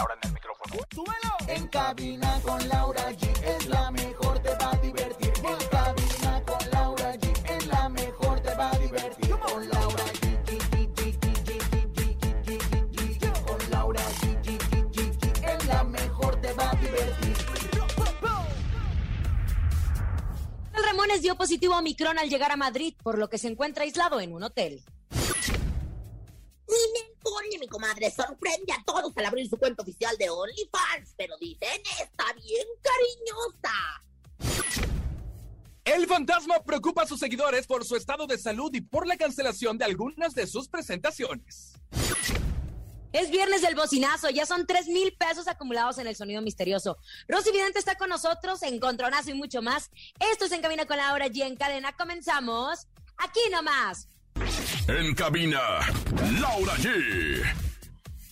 Laura en el micrófono. En cabina con Laura G es la mejor, te va a divertir. En cabina con Laura G es la mejor, te va a divertir. Con Laura G. Con Laura Es la mejor, te va a divertir. El Ramones dio positivo a Omicron al llegar a Madrid, por lo que se encuentra aislado en un hotel. Conde, mi comadre, sorprende a todos al abrir su cuenta oficial de OnlyFans, pero dicen está bien cariñosa. El fantasma preocupa a sus seguidores por su estado de salud y por la cancelación de algunas de sus presentaciones. Es viernes del bocinazo, ya son tres mil pesos acumulados en el sonido misterioso. Rosy Vidente está con nosotros, encontronazo y mucho más. Esto es En Cabina con Laura G en cadena. Comenzamos aquí nomás. En cabina, Laura G.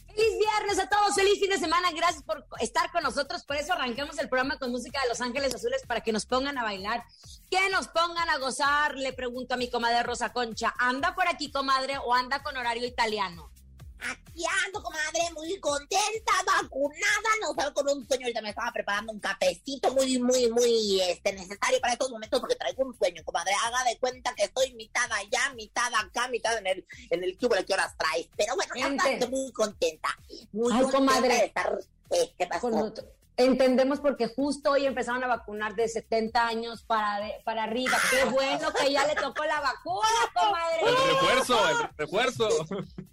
Feliz viernes a todos, feliz fin de semana, gracias por estar con nosotros. Por eso arrancamos el programa con música de Los Ángeles Azules para que nos pongan a bailar, que nos pongan a gozar. Le pregunto a mi comadre Rosa Concha, ¿anda por aquí, comadre, o anda con horario italiano? Aquí ando, comadre, muy contenta, vacunada, no salgo con un sueño, ahorita me estaba preparando un cafecito muy, muy, muy este, necesario para estos momentos porque traigo un sueño, comadre, haga de cuenta que estoy mitad allá, mitad acá, mitad en el, en el cubo de que horas traes, pero bueno, ya estoy muy contenta, muy Ay, contenta comadre. de estar, eh, ¿qué pasó? Con otro- Entendemos porque justo hoy empezaron a vacunar de 70 años para, de- para arriba. Qué bueno que ya le tocó la vacuna, comadre. El refuerzo, el refuerzo.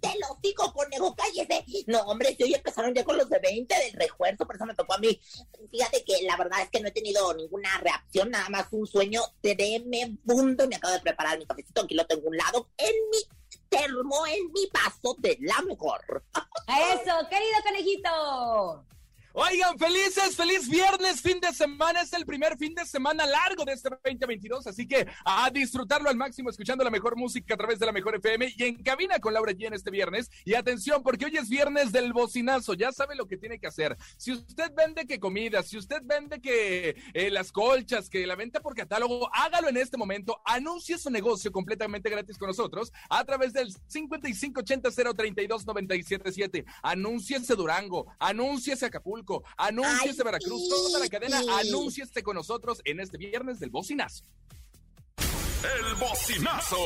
Te lo digo, conejo, cállese. No, hombre, si hoy empezaron ya con los de 20 del refuerzo, por eso me tocó a mí. Fíjate que la verdad es que no he tenido ninguna reacción, nada más un sueño tremendo me acabo de preparar mi cafecito, aquí lo tengo un lado, en mi termo, en mi vaso de la mejor. Eso, querido conejito. Oigan, felices, feliz viernes, fin de semana, es el primer fin de semana largo de este 2022, así que a disfrutarlo al máximo escuchando la mejor música a través de la mejor FM y en cabina con Laura G en este viernes. Y atención, porque hoy es viernes del bocinazo, ya sabe lo que tiene que hacer. Si usted vende que comida, si usted vende que eh, las colchas, que la venta por catálogo, hágalo en este momento, anuncie su negocio completamente gratis con nosotros a través del 5580-032-977. Anúnciese Durango, anúnciese Acapulco, anúnciese Ay, Veracruz, sí. toda la cadena, anúnciese con nosotros en este viernes del bocinazo. El bocinazo.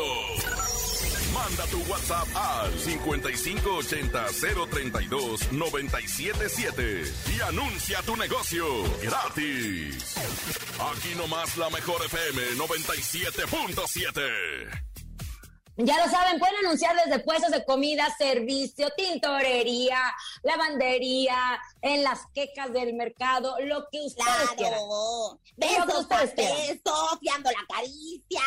Manda tu WhatsApp al 5580-032-977 y anuncia tu negocio gratis. Aquí nomás la mejor FM 97.7. Ya lo saben, pueden anunciar desde puestos de comida, servicio, tintorería, lavandería, en las quecas del mercado, lo que ustedes quieran. Claro, Lo que besos a ustedes quieran. besos, fiando la caricia,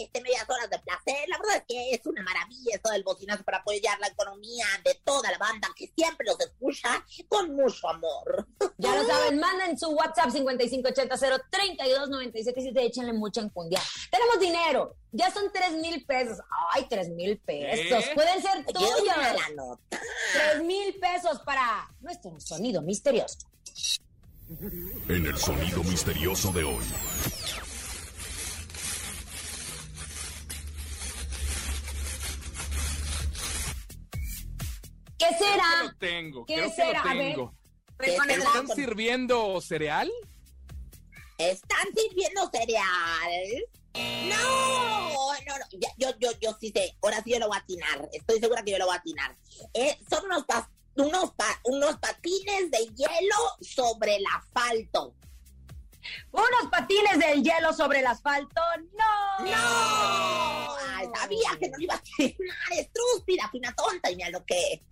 este, medias horas de placer. La verdad es que es una maravilla esto del bocinazo para apoyar la economía de toda la banda que siempre los escucha con mucho amor. Ya lo saben, manden su WhatsApp 5580-032-977 y échenle mucha enjundia. Tenemos dinero, ya son 3 mil pesos. Ay, 3 mil pesos. ¿Eh? Pueden ser tuyos. la nota. 3 mil pesos para nuestro sonido misterioso. En el sonido misterioso de hoy. ¿Qué Creo que será? lo tengo, ¿Qué creo que será? lo A ver. tengo. ¿Qué Con el- será? ¿Están sirviendo cereal? ¿Están sirviendo cereal? No, no, no. Ya- yo, yo, yo sí sé. Ahora sí yo lo voy a atinar. Estoy segura que yo lo voy a atinar. Eh, son unos, pas- unos, pa- unos patines de hielo sobre el asfalto. Unos patines del hielo sobre el asfalto. ¡No! ¡No! Ay, sabía que no lo iba a atinar. Estrúspida, fina tonta. Y mira lo que.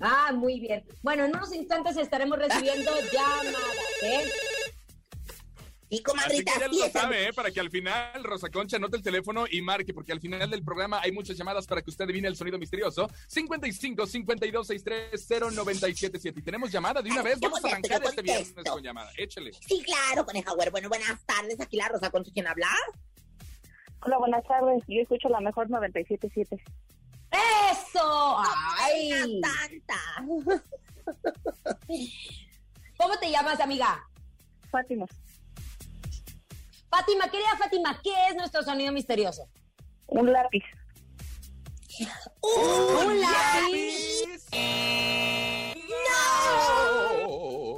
Ah, muy bien. Bueno, en unos instantes estaremos recibiendo llamadas, ¿eh? Sí, Así comadrita, que ya lo sabe, ¿eh? para que al final Rosa Concha anote el teléfono y marque, porque al final del programa hay muchas llamadas para que usted adivine el sonido misterioso. 55 52 63 0977. Y tenemos llamada de una vez. Yo Vamos a arrancar este viernes con llamada. Échale. Sí, claro, coneja güero. Bueno, buenas tardes. Aquí la Rosa con quién habla. Hola, buenas tardes. Yo escucho la mejor 97.7. ¡Eso! ¡Ay! Tanta. ¿Cómo te llamas, amiga? Fátima, Fátima, querida Fátima, ¿qué es nuestro sonido misterioso? un lápiz. Un lápiz.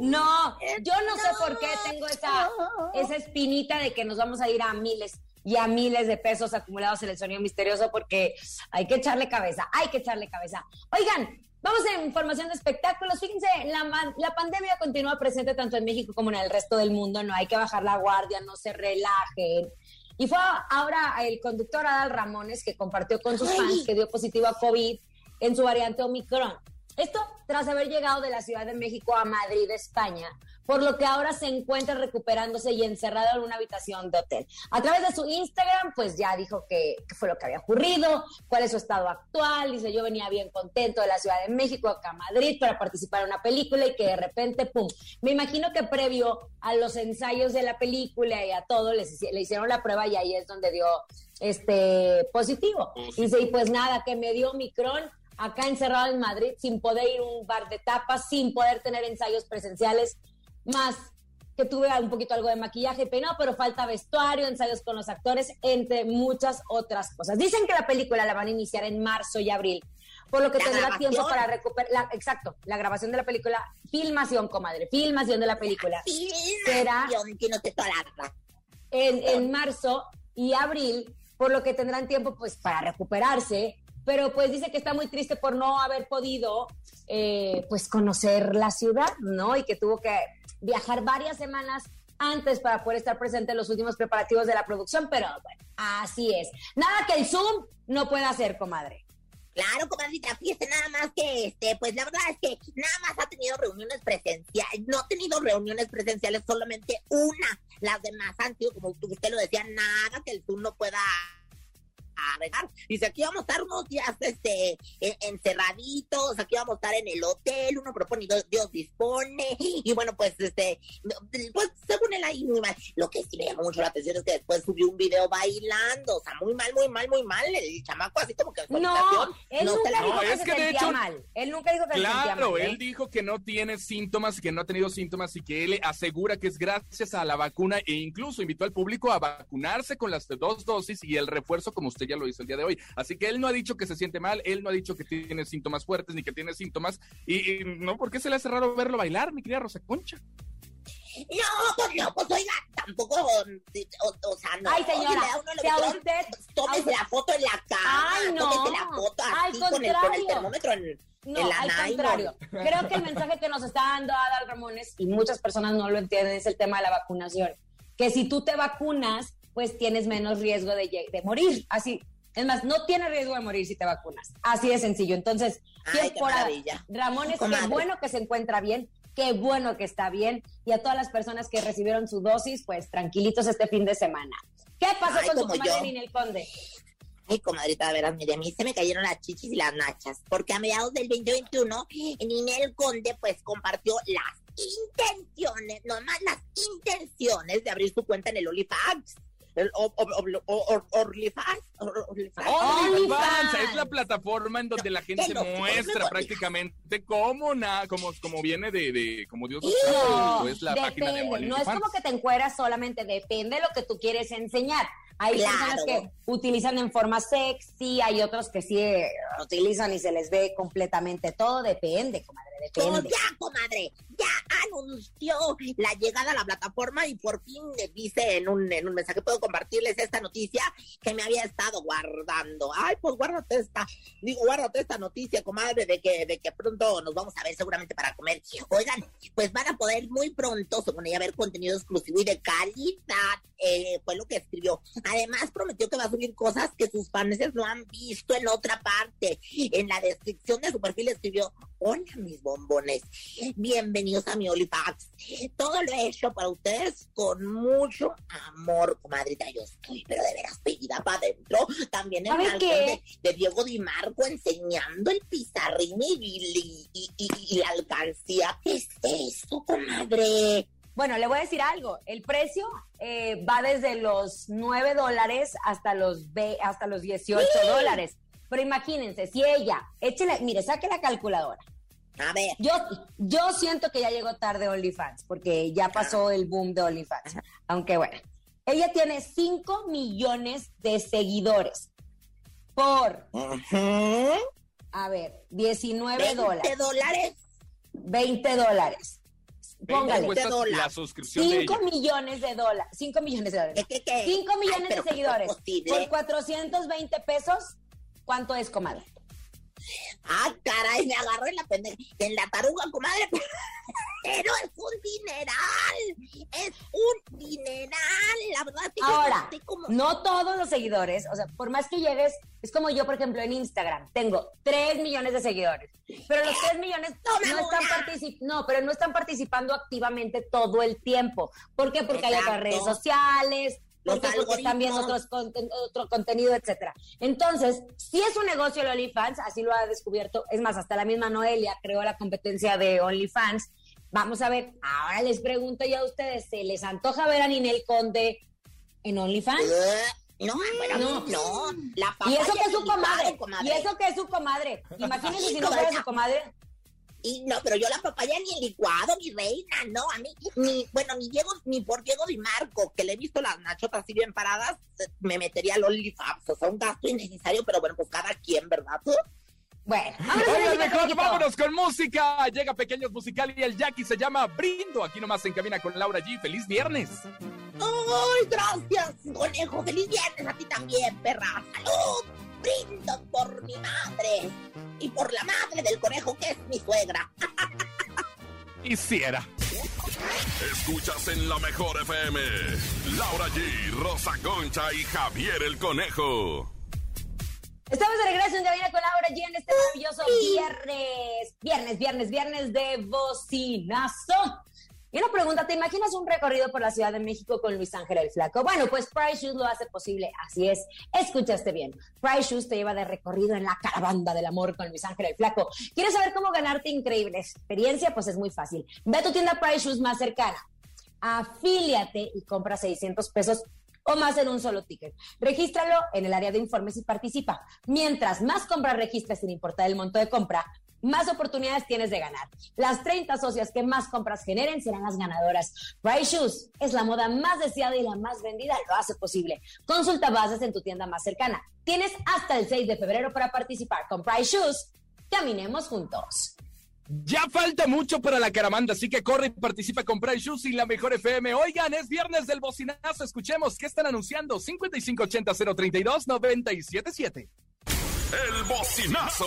No, yo no sé por qué tengo esa, esa espinita de que nos vamos a ir a miles y a miles de pesos acumulados en el sonido misterioso porque hay que echarle cabeza, hay que echarle cabeza. Oigan, vamos a información de espectáculos. Fíjense, la, la pandemia continúa presente tanto en México como en el resto del mundo. No hay que bajar la guardia, no se relajen. Y fue ahora el conductor Adal Ramones que compartió con sus fans que dio positivo a COVID en su variante Omicron. Esto tras haber llegado de la Ciudad de México a Madrid, España, por lo que ahora se encuentra recuperándose y encerrado en una habitación de hotel. A través de su Instagram, pues ya dijo que, que fue lo que había ocurrido, cuál es su estado actual. Dice, yo venía bien contento de la Ciudad de México acá a Madrid para participar en una película y que de repente, pum. Me imagino que previo a los ensayos de la película y a todo, les, le hicieron la prueba y ahí es donde dio este positivo. Dice, y pues nada, que me dio Omicron acá encerrado en Madrid sin poder ir a un bar de tapas, sin poder tener ensayos presenciales, más que tuve un poquito algo de maquillaje y peinado, pero falta vestuario, ensayos con los actores, entre muchas otras cosas. Dicen que la película la van a iniciar en marzo y abril, por lo que ¿La tendrá grabación? tiempo para recuperar, exacto, la grabación de la película, filmación, comadre, filmación de la película Será- en, en marzo y abril, por lo que tendrán tiempo pues para recuperarse, pero pues dice que está muy triste por no haber podido eh, pues conocer la ciudad, ¿no? Y que tuvo que viajar varias semanas antes para poder estar presente en los últimos preparativos de la producción, pero bueno, así es. Nada que el Zoom no pueda hacer, comadre. Claro, comadrita, fíjese nada más que, este, pues la verdad es que nada más ha tenido reuniones presenciales, no ha tenido reuniones presenciales, solamente una. Las demás han sido, como usted lo decía, nada que el Zoom no pueda arreglar. Dice, aquí vamos a estar unos días, este, en- encerraditos, aquí vamos a estar en el hotel, uno propone y Dios, Dios dispone, y bueno, pues, este, pues, según él ahí, muy mal. Lo que sí me llamó mucho la atención es que después subió un video bailando, o sea, muy mal, muy mal, muy mal, el chamaco así como que en su No, habitación, él no nunca la- dijo No, que es se que de hecho- mal. Él nunca dijo que se sentía Claro, mal. ¿eh? él dijo que no tiene síntomas, que no ha tenido síntomas y que él asegura que es gracias a la vacuna e incluso invitó al público a vacunarse con las dos dosis y el refuerzo como usted ya lo hizo el día de hoy. Así que él no ha dicho que se siente mal, él no ha dicho que tiene síntomas fuertes ni que tiene síntomas y, y no, ¿por qué se le hace raro verlo bailar, mi querida Rosa Concha? No, pues no, pues oiga, tampoco, o, o sea, no. Ay, señora, si a usted- Tómese Ay, la foto en la cama, Ay, no. tómese la foto Al con el, con el contrario. termómetro en, No, en la al nylon. contrario. Creo que el mensaje que nos está dando Adal Ramones, y muchas personas no lo entienden, es el tema de la vacunación. Que si tú te vacunas, pues tienes menos riesgo de, morir. Así. Es más, no tienes riesgo de morir si te vacunas. Así de sencillo. Entonces, Ay, qué por maravilla. Ramones, qué Comadre. bueno que se encuentra bien, qué bueno que está bien. Y a todas las personas que recibieron su dosis, pues tranquilitos este fin de semana. ¿Qué pasó Ay, con como comadre. Ninel Conde? Ay, comadrita, de veras, mire, a mí se me cayeron las chichis y las nachas, porque a mediados del 2021, Ninel Conde, pues, compartió las intenciones, nomás las intenciones de abrir su cuenta en el OnlyFans. El OnlyFans. es la plataforma en donde la gente muestra me- prácticamente cómo, na, como, como viene de, de como Dios sabe, pues la página de. No es como que te encueras solamente, depende de lo que tú quieres enseñar. Hay Claro. personas que utilizan en forma sexy, hay otros que sí eh, utilizan y se les ve completamente todo, depende, comadre, Pues depende. ya, comadre, ya anunció la llegada a la plataforma y por fin le dice en un, en un mensaje, puedo compartirles esta noticia que me había estado guardando. Ay, pues guárdate esta, digo, guárdate esta noticia, comadre, de que, de que pronto nos vamos a ver seguramente para comer. Oigan, pues van a poder muy pronto, según ella, ver contenido exclusivo y de calidad, eh, fue lo que escribió. Además, prometió que va a subir cosas que sus fans no han visto en otra parte. En la descripción de su perfil escribió, hola mis bombones. Bienvenidos a mi OnlyFans. Todo lo he hecho para ustedes con mucho amor, comadrita. Yo estoy, pero de veras pedida para adentro. También el de, de Diego Di Marco enseñando el pizarrín y- y- y la alcancía. ¿Qué es eso, comadre? Bueno, le voy a decir algo. El precio eh, va desde los 9 dólares hasta los, ve- hasta los 18 dólares. Pero imagínense, si ella, échele, mire, saque la calculadora. A ver. Yo, yo siento que ya llegó tarde OnlyFans, porque ya pasó el boom de OnlyFans. Aunque bueno, ella tiene 5 millones de seguidores por, Ujú. a ver, 19 20 dólares, dólares. 20 dólares. Póngale, cuesta dólares. la suscripción de 5 ella. millones de dólares, 5 millones de dólares. ¿Qué, qué, qué? 5 millones Ay, de ¿cómo seguidores. Por 420 pesos, ¿cuánto es, comadre? Ah, caray, me agarró en la pendeja. En la taruga, comadre. Pero es un dineral. Es un dineral. La verdad que yo Ahora, como. no todos los seguidores, o sea, por más que llegues, es como yo, por ejemplo, en Instagram, tengo 3 millones de seguidores, pero los 3 millones No, están, no, pero no están participando activamente todo el tiempo. ¿Por qué? Porque hay otras Exacto. redes sociales, Los porque, porque están viendo algoritmos. otros conten- otro contenido, etcétera. Entonces, si es un negocio el OnlyFans, así lo ha descubierto, es más, hasta la misma Noelia creó la competencia de OnlyFans. Vamos a ver, ahora les pregunto yo a ustedes, ¿se les antoja ver a Ninel Conde en OnlyFans? Eh, No, bueno, No. no. La Y eso que es su comadre. comadre. Y eso que es su comadre. Imagínense si no fuera su comadre. Y no, pero yo la papaya ni en licuado, mi reina, no, a mí, ni, bueno, ni Diego, ni por Diego Di Marco, que le he visto las nachotas así bien paradas, eh, me metería al OnlyFans, o sea, un gasto innecesario, pero bueno, pues cada quien, ¿verdad? Bueno, vámonos mejor Paquito. vámonos con música. Llega Pequeños Musical y el Jackie se llama Brindo. Aquí nomás en Cabina con Laura G. ¡Feliz viernes! ¡Ay, gracias, conejo! ¡Feliz viernes a ti también, perra! ¡Salud! Brindo por mi madre y por la madre del conejo que es mi suegra. Hiciera. Escuchas en la mejor FM. Laura G, Rosa Concha y Javier el Conejo. Estamos de regreso en Cabina con Laura G en este maravilloso viernes. Viernes, viernes, viernes de bocinazo. Y una pregunta, ¿te imaginas un recorrido por la Ciudad de México con Luis Ángel el Flaco? Bueno, pues Price Shoes lo hace posible, así es. Escuchaste bien. Price Shoes te lleva de recorrido en la caravana del amor con Luis Ángel el Flaco. ¿Quieres saber cómo ganarte increíble experiencia? Pues es muy fácil. Ve a tu tienda Price Shoes más cercana. Afíliate y compra 600 pesos o más en un solo ticket. Regístralo en el área de informes y participa. Mientras más compras registres sin importar el monto de compra, más oportunidades tienes de ganar. Las 30 socias que más compras generen serán las ganadoras. Price Shoes es la moda más deseada y la más vendida, lo hace posible. Consulta bases en tu tienda más cercana. Tienes hasta el 6 de febrero para participar. Con Price Shoes, caminemos juntos. Ya falta mucho para la caramanda, así que corre y participa con Price Shoes y la mejor FM. Oigan, es viernes del bocinazo. Escuchemos qué están anunciando. 5580-032-977. El bocinazo.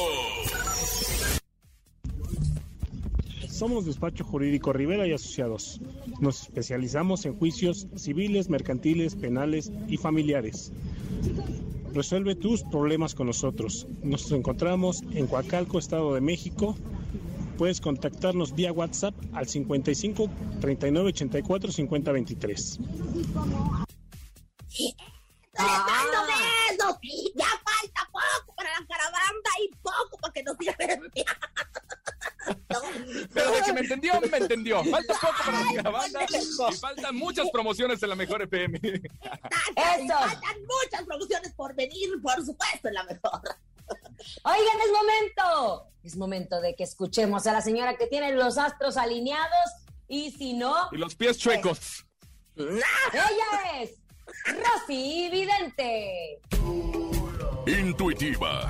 Somos despacho jurídico Rivera y Asociados. Nos especializamos en juicios civiles, mercantiles, penales y familiares. Resuelve tus problemas con nosotros. Nos encontramos en Coacalco, Estado de México. Puedes contactarnos vía WhatsApp al 55 39 84 50 23. ¡Dando besos! Ya falta poco para la caravana y poco para que nos lleven. Pero de que me entendió, me entendió. Falta poco para la Ay, conejo. y faltan muchas promociones en la mejor FM. Faltan, Eso. faltan muchas promociones por venir, por supuesto, en la mejor. Oigan, es momento. Es momento de que escuchemos a la señora que tiene los astros alineados y si no, Y los pies chuecos. ella es Rosy Vidente. Intuitiva,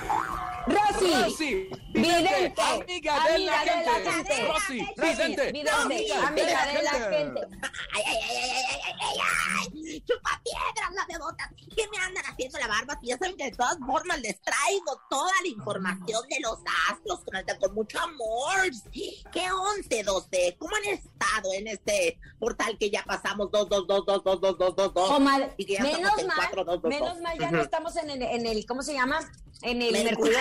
Rosy, Rosy, Vidente, amiga de la gente. Rosy, Rosy, Vidente, Vidente, amiga de la gente. Ay, ay, ay, ay, ay, ay, ay, ay. chupa piedras las bebotas, que me andan haciendo la barba, si ya saben que de todas formas les traigo toda la información de los astros con, con mucho amor. ¿Qué 11, 12? ¿Cómo han estado en este portal que ya pasamos 2, 2, 2, 2, 2, 2, 2, 2, 2? menos mal, menos mal ya no estamos en el, en el, ¿cómo se llama? En el Mercurio,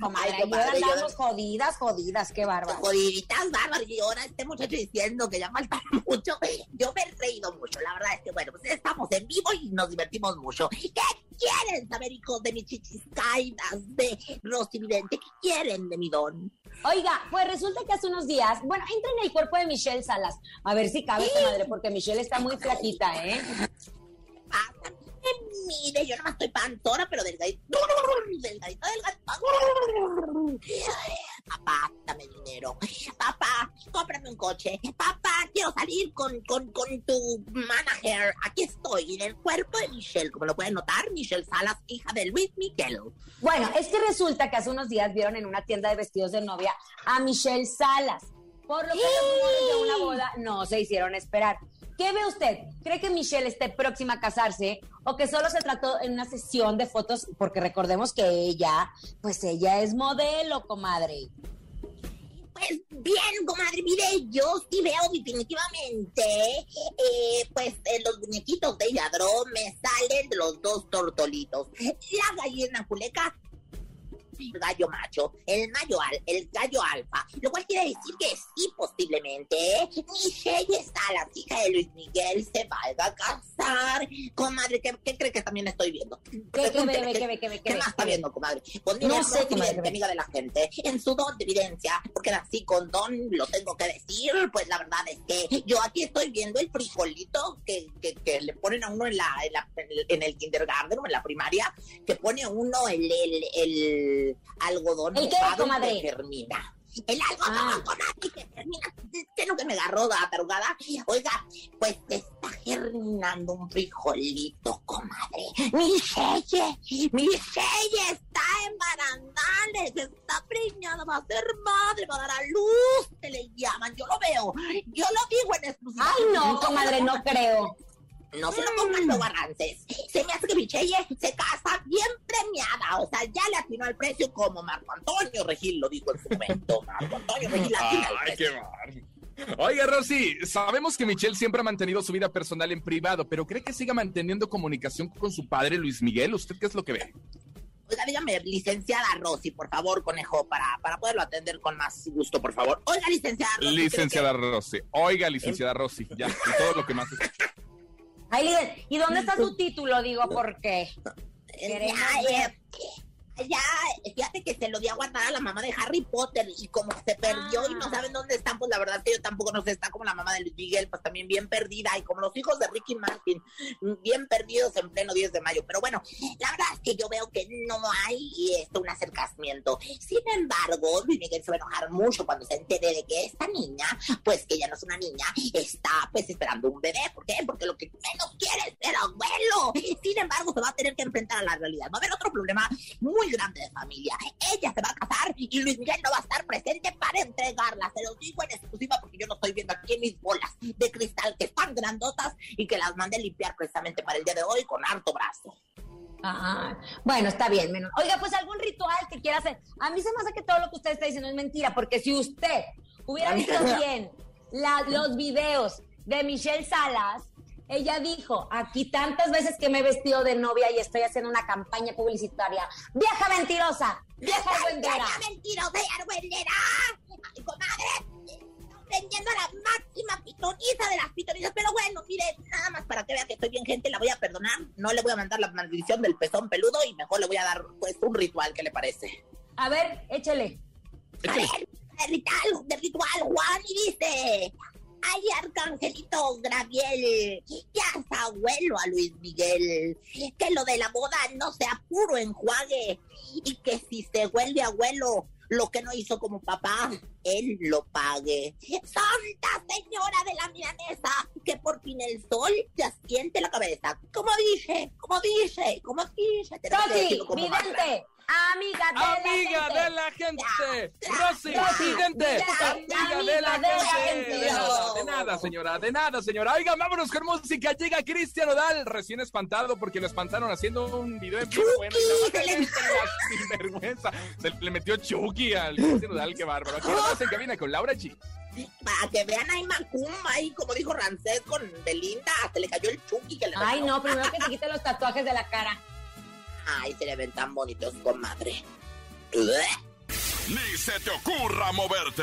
comadre. Andamos jodidas, jodidas, qué bárbaro. Jodiditas, bárbaro. Y ahora este muchacho diciendo que ya falta mucho. Yo me he reído mucho. La verdad es que, bueno, pues estamos en vivo y nos divertimos mucho. ¿Qué quieren saber, hijos de mis chichis de Rosy Vidente? ¿Qué quieren de mi don? Oiga, pues resulta que hace unos días, bueno, entra en el cuerpo de Michelle Salas. A ver si cabe, madre, porque Michelle está muy flaquita, ¿eh? Ah, mire, yo no estoy panzona, pero delgadito, delgadito, delgadito. Papá, dame dinero. Papá, cómprame un coche. Papá, quiero salir con, con, con tu manager. Aquí estoy, en el cuerpo de Michelle. Como lo pueden notar, Michelle Salas, hija de Luis Miguel. Bueno, es que resulta que hace unos días vieron en una tienda de vestidos de novia a Michelle Salas. Por lo que los de una boda no se hicieron esperar. ¿Qué ve usted? ¿Cree que Michelle esté próxima a casarse o que solo se trató en una sesión de fotos? Porque recordemos que ella, pues ella es modelo, comadre. Pues bien, comadre, mire, yo sí veo definitivamente, eh, pues los muñequitos de Yadro me salen los dos tortolitos. La gallina culeca gallo macho, el, mayo al, el gallo alfa, lo cual quiere decir que sí, posiblemente, Michelle la hija de Luis Miguel, se vaya a casar. Comadre, ¿qué, qué cree que también estoy viendo? ¿Qué, qué, ve, qué, qué, más está viendo, comadre? Pues no sé, comadre, amiga de la gente, en su don de evidencia, porque así con don lo tengo que decir, pues la verdad es que yo aquí estoy viendo el frijolito que, que, que le ponen a uno en la, en, la, en, el, kindergarten o en la primaria, que pone uno el, el, el algodón ¿El qué, comadre? que germina. El algodón ah. comadre que germina. ¿Qué es lo que me agarró la tarugada? Oiga, pues está germinando un frijolito, comadre. Mi Selle, mi Selle está en barandales, está preñada, va a ser madre, va a dar a luz, se le llaman. Yo lo veo, yo lo digo en exclusiva. Ay, no, comadre, no creo. No se lo pongan los avances. Se me hace que Michelle se casa bien premiada. O sea, ya le atinó al precio como Marco Antonio Regil lo dijo en su momento. Marco Antonio Regil al precio. Ay, qué Oiga, Rosy, sabemos que Michelle siempre ha mantenido su vida personal en privado, pero ¿cree que siga manteniendo comunicación con su padre Luis Miguel? ¿Usted qué es lo que ve? Oiga, dígame, licenciada Rosy, por favor, conejo, para, para poderlo atender con más gusto, por favor. Oiga, licenciada Rosy. Licenciada Rosy. Oiga, licenciada Rosy. Ya, y todo lo que más. ¿Y dónde está tu título? Digo, porque ya, fíjate que se lo di a guardar a la mamá de Harry Potter y como se perdió y no ah. saben dónde están, pues la verdad es que yo tampoco no sé, está como la mamá de Luis Miguel, pues también bien perdida y como los hijos de Ricky Martin, bien perdidos en pleno 10 de mayo. Pero bueno, la verdad es que yo veo que no hay esto, un acercamiento. Sin embargo, Luis Miguel se va a enojar mucho cuando se entere de que esta niña, pues que ya no es una niña, está pues esperando un bebé. ¿Por qué? Porque lo que menos quiere es ser abuelo. Sin embargo, se va a tener que enfrentar a la realidad. Va a haber otro problema muy grande de familia. Ella se va a casar y Luis Miguel no va a estar presente para entregarla. Se lo digo en exclusiva porque yo no estoy viendo aquí mis bolas de cristal que están grandotas y que las mandé limpiar precisamente para el día de hoy con harto brazo. Ajá. Bueno, está bien. Menos. Oiga, pues algún ritual que quiera hacer. A mí se me hace que todo lo que usted está diciendo es mentira, porque si usted hubiera visto bien los videos de Michelle Salas, ella dijo, aquí tantas veces que me he vestido de novia y estoy haciendo una campaña publicitaria. ¡Vieja mentirosa! ¡Vieja argüendera! ¡Vieja mentirosa y argüendera! Comadre, vendiendo a la máxima pitoniza de las pitonizas. Pero bueno, mire, nada más para que vea que estoy bien gente, la voy a perdonar. No le voy a mandar la maldición del pezón peludo y mejor le voy a dar, pues, un ritual. ¿Qué le parece? A ver, échale. A ver, el ritual, de ritual, Juan, y dice... Ay, Arcangelito Graviel, ya es abuelo a Luis Miguel. Que lo de la boda no sea puro enjuague. Y que si se vuelve abuelo, lo que no hizo como papá, él lo pague. Santa Señora de la Milanesa, que por fin el sol te asiente la cabeza. Como dice, como dice, como dice. Toti, vidente, amiga de amiga la de la gente. Rosy, ya, amiga amiga de la de la gente. gente. De nada, de nada, señora, de nada, señora. Oigan, vámonos con música. Llega Cristian Odal, recién espantado porque lo espantaron haciendo un video en vivo. Bueno, ya va a tener la sinvergüenza. Se le metió Chucky al Cristian Odal, qué bárbaro. Aquí en cabina con Laura G. Para que vean ahí Macumba, ahí como dijo Rancés con Belinda, hasta le cayó el Chucky que le Ay, regaló. no, primero que se quite los tatuajes de la cara. Ay, se le ven tan bonitos, comadre. Ni se te ocurra moverte.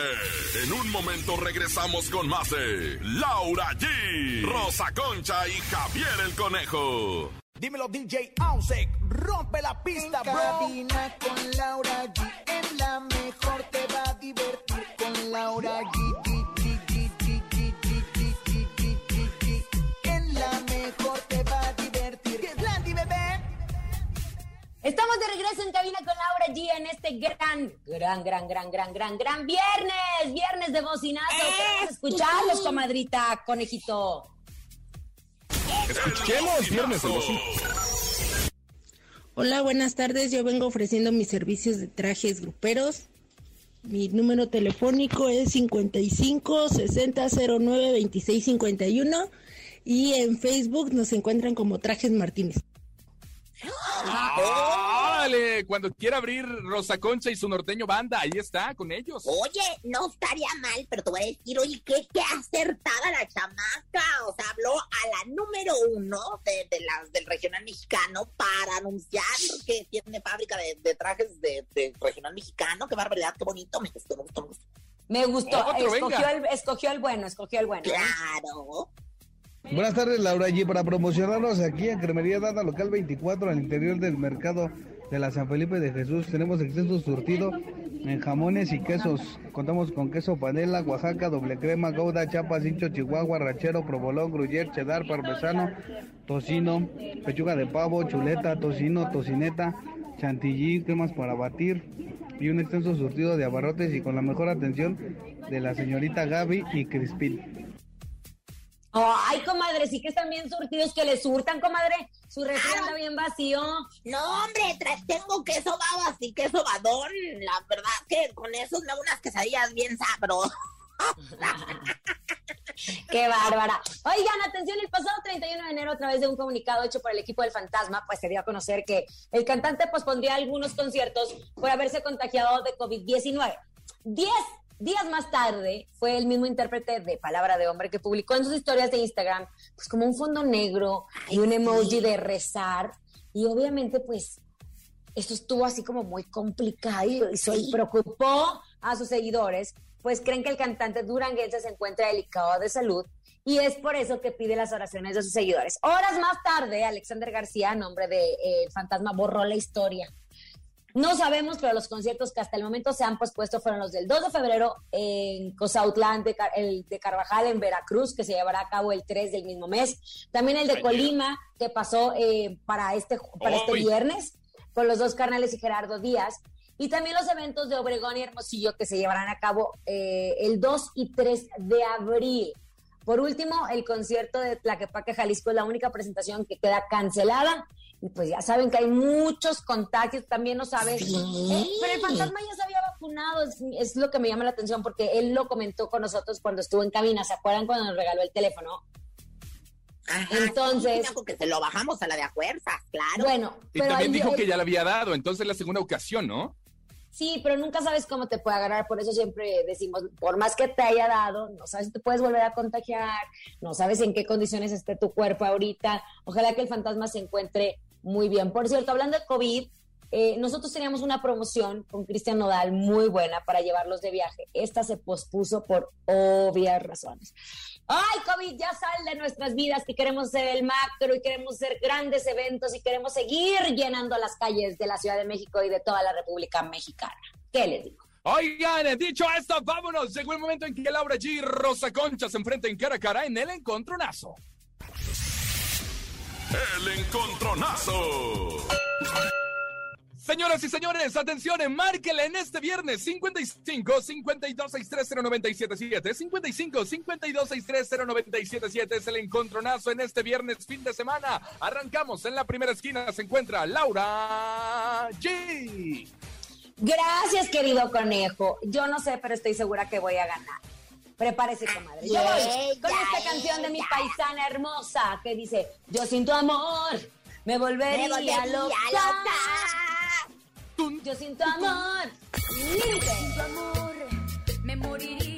En un momento regresamos con más de Laura G, Rosa Concha y Javier el Conejo. Dímelo DJ Ausek, rompe la pista, En bro. cabina con Laura G. En la mejor te va a divertir con Laura G. Estamos de regreso en cabina con Laura G en este gran, gran, gran, gran, gran, gran, gran viernes. Viernes de bocinazo. Queremos escucharlos, comadrita, conejito. Escuchemos Viernes de Bocina. Hola, buenas tardes. Yo vengo ofreciendo mis servicios de trajes gruperos. Mi número telefónico es 55 60 09 26 51 y en Facebook nos encuentran como Trajes Martínez. Dale, cuando quiera abrir Rosa Concha y su norteño banda, ahí está, con ellos. Oye, no estaría mal, pero te voy a decir, oye, qué, qué acertada la chamaca. O sea, habló a la número uno de, de las del regional mexicano para anunciar que tiene fábrica de, de trajes de, de regional mexicano. Qué barbaridad, qué bonito. Me gustó, me gustó, me gustó. Me gustó. Otro, escogió, el, escogió el bueno, escogió el bueno. ¿eh? Claro. Buenas tardes, Laura G. Para promocionarnos aquí en Cremería Dada Local 24, al interior del mercado de la San Felipe de Jesús, tenemos extenso surtido en jamones y quesos. Contamos con queso panela, Oaxaca, doble crema, gouda, chapas, hincho, chihuahua, rachero, provolón, gruyere, cheddar, parmesano, tocino, pechuga de pavo, chuleta, tocino, tocineta, chantilly, cremas para batir y un extenso surtido de abarrotes y con la mejor atención de la señorita Gaby y Crispín. Ay, comadre, sí que están bien surtidos, que le surtan, comadre. Su refri anda bien vacío. No, hombre, tengo queso babas y queso badón. La verdad que con eso me hago unas quesadillas bien sabrosas. Qué bárbara. Oigan, atención, el pasado 31 de enero, a través de un comunicado hecho por el equipo del Fantasma, pues se dio a conocer que el cantante pospondría algunos conciertos por haberse contagiado de COVID-19. Diez días más tarde, fue el mismo intérprete de Palabra de Hombre que publicó en sus historias de Instagram, pues como un fondo negro y un emoji de rezar. Y obviamente, pues, esto estuvo así como muy complicado y preocupó a sus seguidores, pues creen que el cantante duranguense se encuentra delicado de salud y es por eso que pide las oraciones de sus seguidores. Horas más tarde, Alexander García, a nombre de eh, Fantasma, borró la historia. No sabemos, pero los conciertos que hasta el momento se han pospuesto fueron los del 2 de febrero en Cozautlán, de, Car- el de Carvajal en Veracruz, que se llevará a cabo el 3 del mismo mes. También el de Ayer. Colima, que pasó eh, para, este, para este viernes, con los dos carnales y Gerardo Díaz. Y también los eventos de Obregón y Hermosillo, que se llevarán a cabo eh, el 2 y 3 de abril. Por último, el concierto de Tlaquepaque, Jalisco, es la única presentación que queda cancelada. Y pues ya saben que hay muchos contagios, también no sabes. Eh, pero el fantasma ya se había vacunado, es, es lo que me llama la atención porque él lo comentó con nosotros cuando estuvo en cabina. ¿Se acuerdan cuando nos regaló el teléfono? Ajá, Entonces- sí, que se lo bajamos a la de a fuerzas, claro. Bueno, Y pero también ahí- dijo él- que ya la había dado, entonces la segunda ocasión, ¿no? Sí, pero nunca sabes cómo te puede agarrar, por eso siempre decimos, por más que te haya dado, no sabes si te puedes volver a contagiar, no sabes en qué condiciones esté tu cuerpo ahorita. Ojalá que el fantasma se encuentre muy bien. Por cierto, hablando de COVID, eh, nosotros teníamos una promoción con Cristian Nodal muy buena para llevarlos de viaje. Esta se pospuso por obvias razones. Ay, COVID, ya sal de nuestras vidas, que queremos ser el macro y queremos hacer grandes eventos y queremos seguir llenando las calles de la Ciudad de México y de toda la República Mexicana. ¿Qué les digo? Oigan, dicho esto, vámonos. Llegó el momento en que Laura G Rosa Concha se enfrenten cara a cara en el encontronazo. El encontronazo. Señoras y señores, atención, márquele en este viernes 55 52 63 0977 55 52 63 0977 es el encontronazo en este viernes fin de semana. Arrancamos en la primera esquina se encuentra Laura Laura G. Gracias, querido conejo. Yo no sé, pero estoy segura que voy a ganar. Prepárese, comadre. Yo voy con esta canción de mi paisana hermosa que dice: Yo sin tu amor me volvería, Me volvería loca. loca. Yo sin tu amor. límite. Sin tu amor me moriría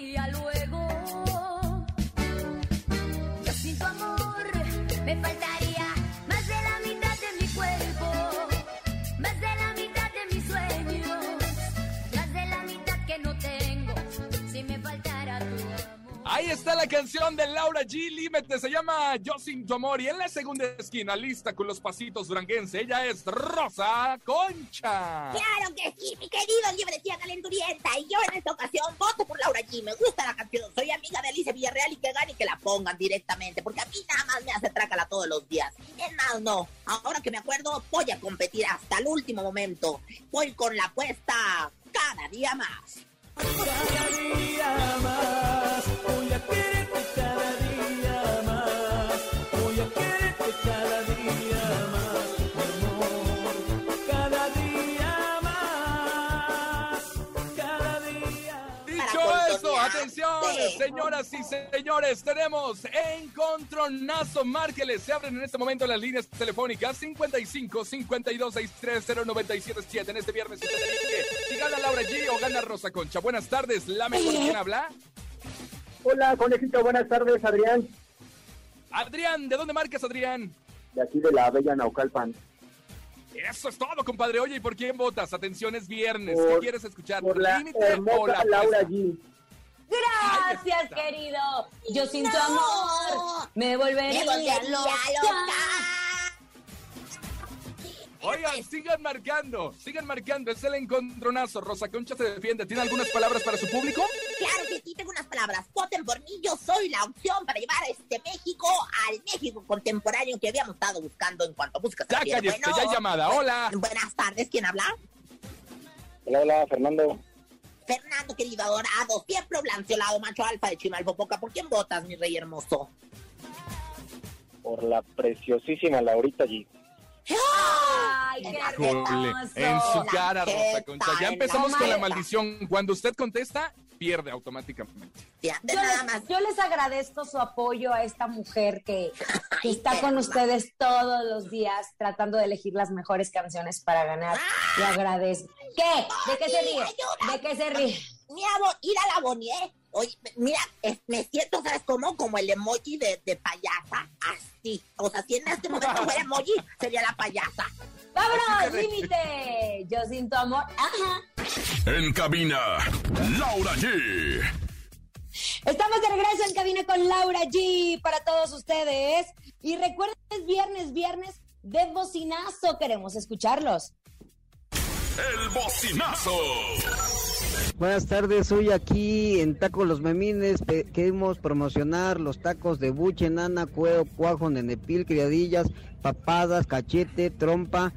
está la canción de Laura G. Límite, se llama Yo sin tu amor. Y en la segunda esquina, lista con los pasitos duranguense, ella es Rosa Concha. Claro que sí, mi querido librecía calenturienta. Y yo en esta ocasión voto por Laura G. Me gusta la canción. Soy amiga de Alicia Villarreal y que gane y que la pongan directamente. Porque a mí nada más me hace trácala todos los días. Es más, no. Ahora que me acuerdo, voy a competir hasta el último momento. Voy con la apuesta cada día más. Cada día más, voy a quererte señoras y señores, tenemos encontronazo. Márqueles, se abren en este momento las líneas telefónicas 55 52 63 0977 en este viernes. si gana Laura G o gana Rosa Concha. Buenas tardes, la mejor. ¿Quién habla? Hola, conejito, buenas tardes, Adrián. Adrián, ¿de dónde marcas, Adrián? De aquí de la Bella Naucalpan. Eso es todo, compadre. Oye, ¿y por quién votas? Atención, es viernes. Por- ¿Qué quieres escuchar? Por la límite o la Laura? G. Gracias, querido. Yo sin tu amor me volvería, Me volvería loca. Oigan, sigan marcando, sigan marcando. Es el encontronazo. Rosa Concha se defiende. ¿Tiene algunas palabras para su público? Claro que sí, tengo unas palabras. Voten por mí, yo soy la opción para llevar a este México al México contemporáneo que habíamos estado buscando en cuanto a música. se Ya cállate, ya hay llamada. Hola. Buenas tardes, ¿quién habla? Hola, hola, Fernando. Fernando, querido adorado, siempre blanceolado, macho alfa de Chimalpopoca. ¿Por quién votas, mi rey hermoso? Por la preciosísima Laurita G. Ay, qué hermoso. en su cara, Rosa Concha. Ya empezamos la con la maldición. Cuando usted contesta, pierde automáticamente. Fíjate Yo nada les, más. yo les agradezco su apoyo a esta mujer que, que está con ustedes todos los días tratando de elegir las mejores canciones para ganar. Le agradezco. ¿Qué? ¿De qué se ríe? ¿De qué se ríe? Mi amor, ir a la Bonier. Oye, mira, es- me siento, ¿sabes cómo? Como el emoji de, de payasa. Así. O sea, si en este momento fuera emoji, sería la payasa. ¡Vámonos, límite! Yo sin tu amor. Ajá. En cabina, Laura G. Estamos de regreso en cabina con Laura G para todos ustedes. Y recuerden, es viernes, viernes de bocinazo. Queremos escucharlos. El bocinazo. Buenas tardes, hoy aquí en Tacos Los Memines queremos promocionar los tacos de buche, nana, cuero, cuajo, nenepil, criadillas, papadas, cachete, trompa.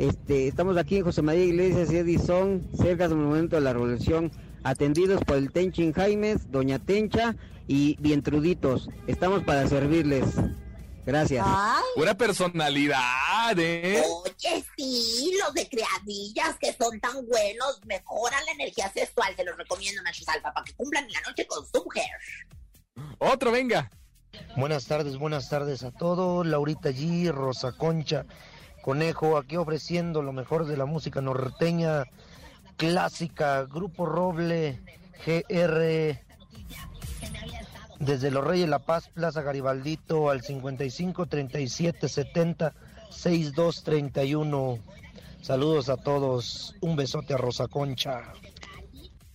Este, estamos aquí en José María Iglesias y Edison, cerca del Monumento de la Revolución, atendidos por el Tenchin Jaimes, Doña Tencha y Vientruditos. Estamos para servirles. Gracias. Una personalidad, ¿eh? Oye, sí, los de criadillas que son tan buenos mejoran la energía sexual. Se los recomiendo, machos alfa, para que cumplan en la noche con su mujer. Otro, venga. Buenas tardes, buenas tardes a todos. Laurita G, Rosa Concha, Conejo, aquí ofreciendo lo mejor de la música norteña clásica, Grupo Roble, GR, desde Los Reyes La Paz, Plaza Garibaldito, al 55 37 70 62 31. Saludos a todos. Un besote a Rosa Concha.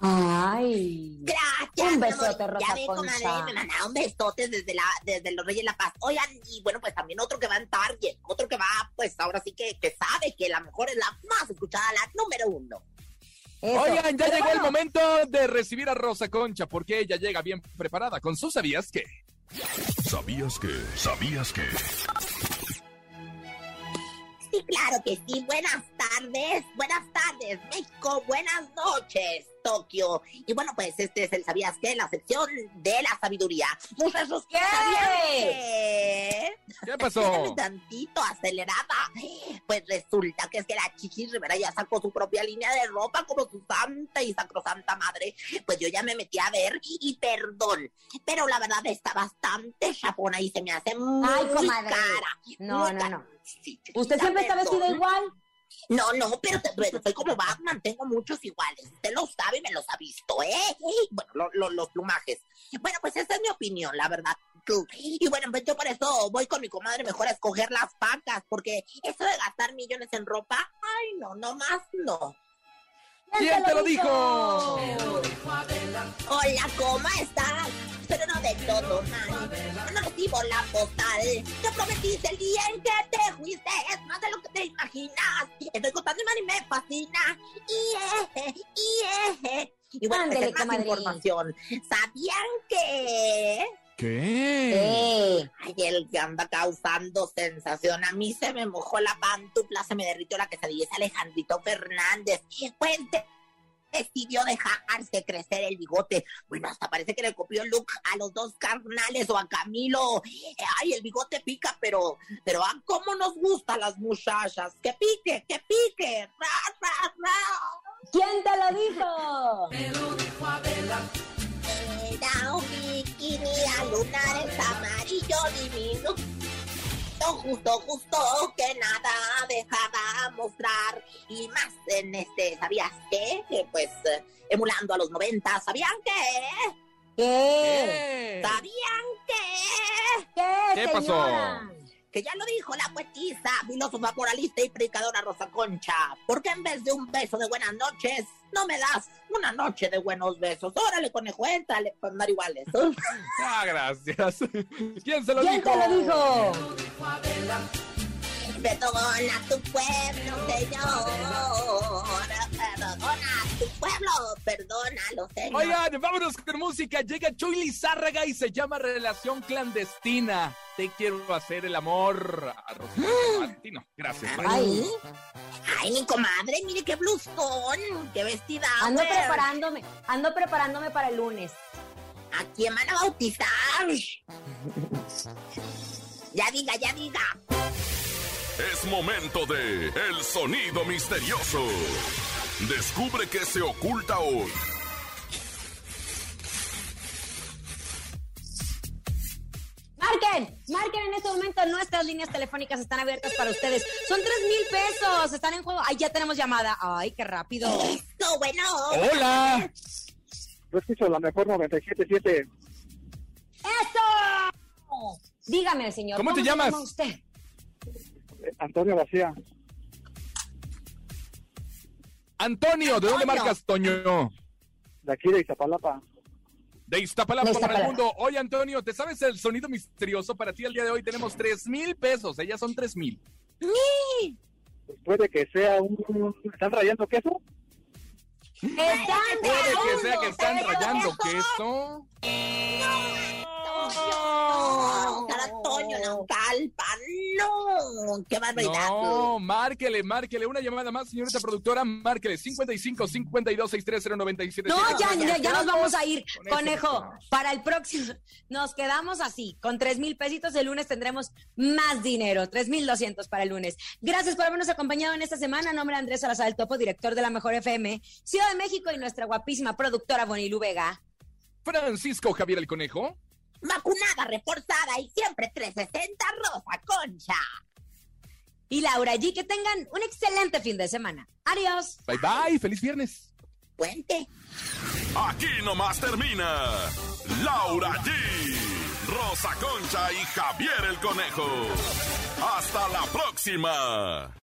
Ay. Gracias. Un besote. Rosa Ya ven, Concha. comadre, me mandaron besotes desde, la, desde los Reyes de la Paz. Oigan, y bueno, pues también otro que va en Target, otro que va, pues ahora sí que, que sabe que la mejor es la más escuchada, la número uno. Oigan, ya Pero llegó el momento de recibir a Rosa Concha porque ella llega bien preparada con sus sabías que. ¿Sabías que? ¿Sabías que? Sí, claro que sí. Buenas tardes. Buenas tardes. tardes, México. Buenas noches, Tokio. Y bueno, pues este es el ¿Sabías qué? La sección de la sabiduría. Muchachos, ¿Qué? ¿sabían qué? ¿Qué pasó? Tantito acelerada. Pues resulta que es que la Chichi Rivera ya sacó su propia línea de ropa como su santa y sacrosanta madre. Pues yo ya me metí a ver y perdón, pero la verdad está bastante chapona y se me hace muy Ay, comadre. cara. No, Muy no, cara. no. Sí, ¿Usted siempre está vestida igual? No, no, pero, te- soy como Batman, tengo muchos iguales. Usted lo sabe y me los ha visto, ¿eh? Bueno, lo- lo- los plumajes. Bueno, pues esa es mi opinión, la verdad. Y bueno, pues yo por eso voy con mi comadre mejor a escoger las pacas, porque eso de gastar millones en ropa, ay, no, no más, no. ¿Quién te lo dijo? Hola, ¿cómo estás? Pero no de todo mal. No recibo la postal. Te prometiste el día en que te fuiste. Es más de lo que te imaginas. Estoy contando y me fascina. Y, eh, y, eh. y bueno, pues es más comadre. información. ¿Sabían que...? ¿Qué? Ay, el que anda causando sensación. A mí se me mojó la pantufla, se me derritió la quesadilla. Es Alejandrito Fernández. Pues de- decidió dejarse crecer el bigote. Bueno, hasta parece que le copió el look a los dos carnales o a Camilo. Ay, el bigote pica, pero, pero ah, cómo nos gustan las muchachas. Que pique, que pique. Ra, ra, ra. ¿Quién te lo dijo? Era un bikini a lunares amarillo divino. Justo, justo que nada dejaba mostrar. Y más en este, ¿sabías qué? Que pues eh, emulando a los 90, ¿sabían qué? ¿Qué? ¿Sabían qué? ¿Qué, ¿Qué pasó? Que ya lo dijo la poetisa, filósofa moralista y predicadora Rosa Concha. Porque en vez de un beso de buenas noches, no me das una noche de buenos besos. Órale, conejo, éntale, para andar iguales. Ah, gracias. ¿Quién se lo ¿Quién dijo? te lo dijo? Perdona tu pueblo, Señor. Perdona tu pueblo, perdónalo, Señor. Oigan, vámonos con música. Llega Chuy Lizárraga y se llama Relación Clandestina. Te quiero hacer el amor. A Rosita Martino. Gracias. Ay, Ay, mi comadre, mire qué blusón, qué vestida. ando güey. preparándome, ando preparándome para el lunes. ¿A quién van a bautizar? ya diga, ya diga. Es momento de El Sonido Misterioso. Descubre qué se oculta hoy. Marquen, en este momento. Nuestras líneas telefónicas están abiertas para ustedes. Son tres mil pesos, están en juego. Ay, ya tenemos llamada. Ay, qué rápido. Esto, bueno. Hola. Yo escucho la mejor 97.7. ¡Eso! Dígame, señor. ¿Cómo te se llamas? llama usted? eh, Antonio García. Antonio, ¿de dónde marcas, Toño? De aquí de Iztapalapa. De Iztapalapa De para el mundo. Oye, Antonio, ¿te sabes el sonido misterioso? Para ti el día de hoy tenemos tres mil pesos. Ellas son tres mil. Puede que sea un... ¿Están rayando queso? Están Puede que sea que están rayando queso. No, Toño, no, calpa, no. Qué barbaridad. No, márquele, márquele. Una llamada más, señorita productora. Márquele 55 52 630 97 No, ya, ya, ya nos vamos a ir, conejo. Para el próximo, nos quedamos así, con tres mil pesitos. El lunes tendremos más dinero, tres mil doscientos para el lunes. Gracias por habernos acompañado en esta semana. Nombre Andrés Salazar el Topo, director de la Mejor FM, Ciudad de México y nuestra guapísima productora Bonilu Vega. Francisco Javier el Conejo. Vacunada, reforzada y siempre 360 Rosa Concha. Y Laura G, que tengan un excelente fin de semana. Adiós. Bye bye, feliz viernes. Puente. Aquí nomás termina Laura G, Rosa Concha y Javier el Conejo. Hasta la próxima.